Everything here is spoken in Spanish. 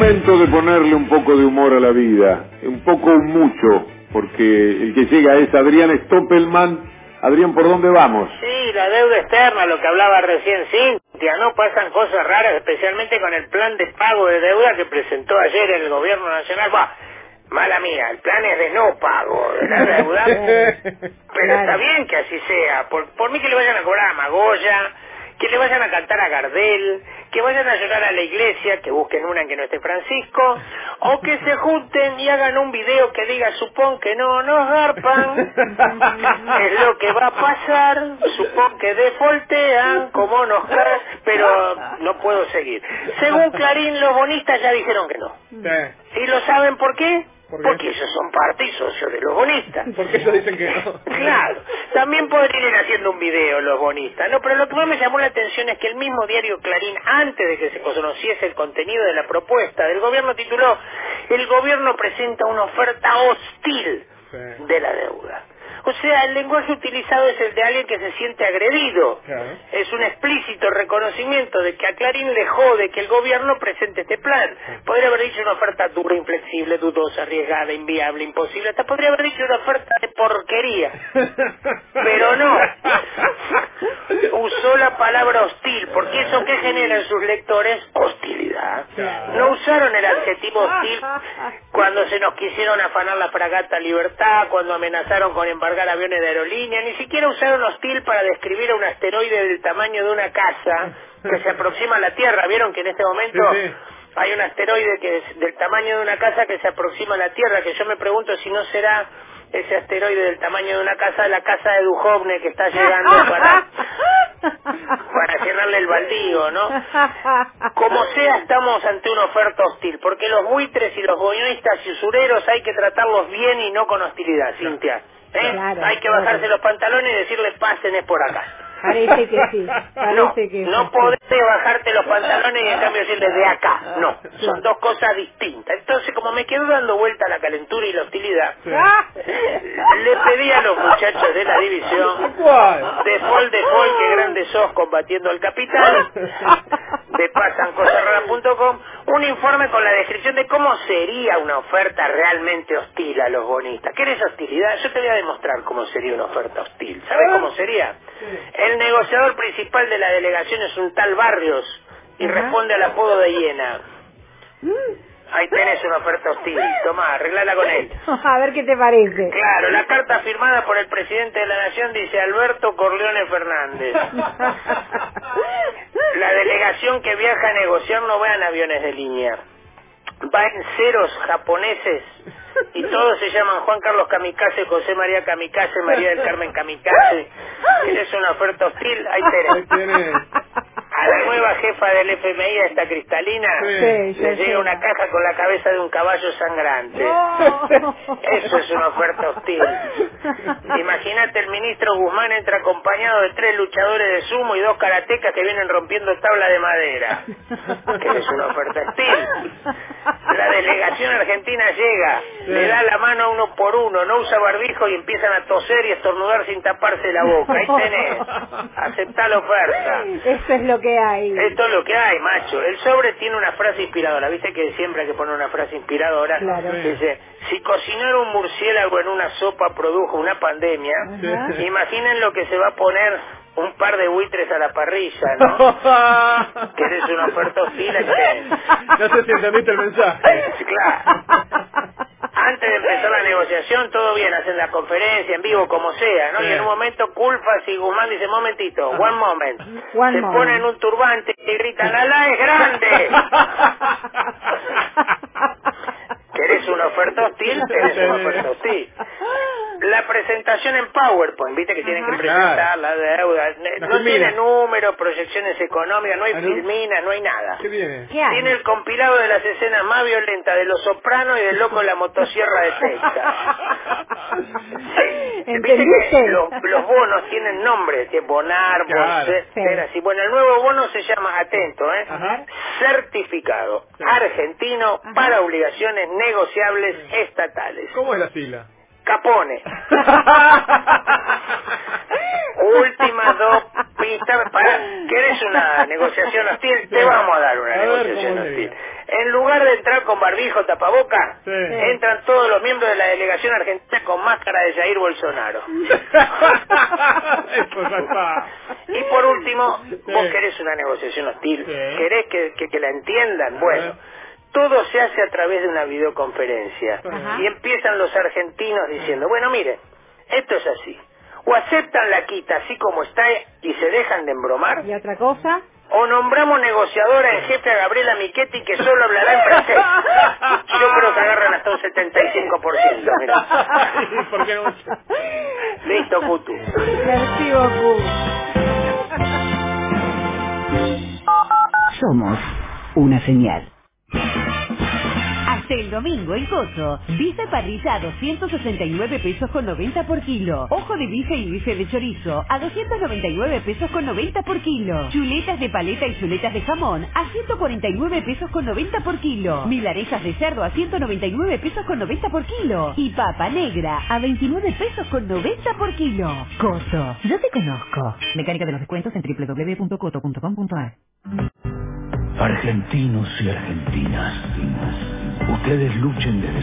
momento de ponerle un poco de humor a la vida, un poco mucho, porque el que llega es Adrián Stoppelman. Adrián, ¿por dónde vamos? Sí, la deuda externa, lo que hablaba recién Cintia, ¿no? Pasan cosas raras, especialmente con el plan de pago de deuda que presentó ayer el gobierno nacional. Bah, mala mía, el plan es de no pago de la deuda, pero está bien que así sea. Por, por mí que le vayan a cobrar a Magoya, que le vayan a cantar a Gardel, que vayan a llorar a la iglesia, que busquen una en que no esté Francisco, o que se junten y hagan un video que diga, supón que no nos garpan, es lo que va a pasar, supón que defoltean, como nos gar- pero no puedo seguir. Según Clarín, los bonistas ya dijeron que no. ¿Y lo saben por qué? Porque ellos son parte y socios de los bonistas. ¿Por qué ellos dicen que no? Claro, también podrían ir haciendo un video los bonistas, ¿no? Pero lo que más me llamó la atención es que el mismo diario Clarín, antes de que se conociese el contenido de la propuesta del gobierno, tituló El gobierno presenta una oferta hostil Sí. de la deuda. O sea, el lenguaje utilizado es el de alguien que se siente agredido. Claro. Es un explícito reconocimiento de que a Clarín le jode que el gobierno presente este plan. Podría haber dicho una oferta dura, inflexible, dudosa, arriesgada, inviable, imposible. Hasta podría haber dicho una oferta de porquería. Pero no. Usó la palabra hostil, porque eso que genera en sus lectores. No usaron el adjetivo hostil cuando se nos quisieron afanar la fragata Libertad, cuando amenazaron con embargar aviones de aerolínea, ni siquiera usaron hostil para describir a un asteroide del tamaño de una casa que se aproxima a la Tierra. ¿Vieron que en este momento Sí, sí. hay un asteroide que es del tamaño de una casa que se aproxima a la Tierra? Que yo me pregunto si no será ese asteroide del tamaño de una casa, la casa de Duhovne que está llegando para, para llenarle el baldío, ¿no? Como sea, estamos ante una oferta hostil, porque los buitres y los bonistas y usureros hay que tratarlos bien y no con hostilidad, Cintia. ¿eh? Claro, hay que claro. bajarse los pantalones y decirle pasen es por acá. Parece que sí, No, parece que no sí. podés bajarte los pantalones y en cambio decirle de acá. No, son Claro. dos cosas distintas. Entonces, como me quedo dando vuelta la calentura y la hostilidad, Ah. le pedí a los muchachos de la división ¿Cuál? de Fol de Fol, que grande sos combatiendo al capital, de pasancosarraras.com, un informe con la descripción de cómo sería una oferta realmente hostil a los bonistas. ¿Querés hostilidad? Yo te voy a demostrar cómo sería una oferta hostil. ¿Sabes cómo sería? El negociador principal de la delegación es un tal Barrios y responde al apodo de hiena. Mm. Ahí tenés una oferta hostil. Tomá, arreglala con él. A ver qué te parece. Claro, la carta firmada por el presidente de la Nación dice Alberto Corleone Fernández. La delegación que viaja a negociar no va en aviones de línea. Va en ceros japoneses y todos se llaman Juan Carlos Kamikaze, José María Kamikaze, María del Carmen Kamikaze. ¿Quieres una oferta hostil? Ahí Ahí tenés. A la nueva jefa del FMI, a esta cristalina, Sí. Sí, le llega una caja con la cabeza de un caballo sangrante. No. Eso es una oferta hostil. Imagínate el ministro Guzmán entra acompañado de tres luchadores de sumo y dos karatecas que vienen rompiendo tabla de madera. Que es una oferta hostil. La delegación argentina llega, le da la mano uno por uno, no usa barbijo y empiezan a toser y estornudar sin taparse la boca. Ahí tenés. Aceptá la oferta. Eso es lo que hay. Esto es lo que hay, macho. El sobre tiene una frase inspiradora. ¿Viste que siempre hay que poner una frase inspiradora? Claro. Dice, si cocinar un murciélago en una sopa produjo una pandemia, Ajá. imaginen lo que se va a poner un par de buitres a la parrilla, ¿no? ¿Querés una oferta hostil? No sé si entendiste el mensaje. Claro. Antes de empezar la negociación, todo bien, hacen la conferencia en vivo, como sea, ¿no? Sí. Y en un momento, Culfas y Guzmán dicen, momentito, one moment. One Se moment. ponen un turbante y gritan, ¡Alá es grande! ¿Querés una oferta hostil? Tenés una oferta hostil. Presentación en PowerPoint, viste que tienen que presentar la deuda. No tiene números, proyecciones económicas, no hay ¿Ah, no? filminas, no hay nada. ¿Qué viene? ¿Qué hay? Tiene el compilado de las escenas más violentas de Los Sopranos y del loco en la motosierra de Texas. Viste que los, los bonos tienen nombres, que Bonar, Claro. Así. Bueno, el nuevo bono se llama, atento, ¿eh? Ajá. Certificado Sí. argentino Ajá. para obligaciones negociables estatales. ¿Cómo es la sigla? Capone. Últimas dos pistas para... ¿Querés una negociación hostil? Te vamos a dar una A negociación ¿cómo hostil. En lugar de entrar con barbijo tapaboca, Sí. entran todos los miembros de la delegación argentina con máscara de Jair Bolsonaro. Y por último, vos Sí. querés una negociación hostil, Sí. querés que, que- que la entiendan. A Bueno. Todo se hace a través de una videoconferencia. Ajá. Y empiezan los argentinos diciendo, bueno, mire, esto es así. O aceptan la quita así como está y se dejan de embromar, ¿Y otra cosa? o nombramos negociadora en jefe a Gabriela Michetti que solo hablará en francés. Yo creo que agarran hasta un 75%. Mira. Sí, ¿Por qué no? Listo, putu. Merci. Somos una señal. Hasta el domingo en Coto. Bife parrilla a 269 pesos con 90 por kilo. Ojo de bife y bife de chorizo a 299 pesos con 90 por kilo. Chuletas de paleta y chuletas de jamón a 149 pesos con 90 por kilo. Milanesas de cerdo a 199 pesos con 90 por kilo. Y papa negra a 29 pesos con 90 por kilo. Coto. Yo te conozco. Mecánica de los descuentos en www.coto.com.ar Argentinos y argentinas, ustedes luchen desde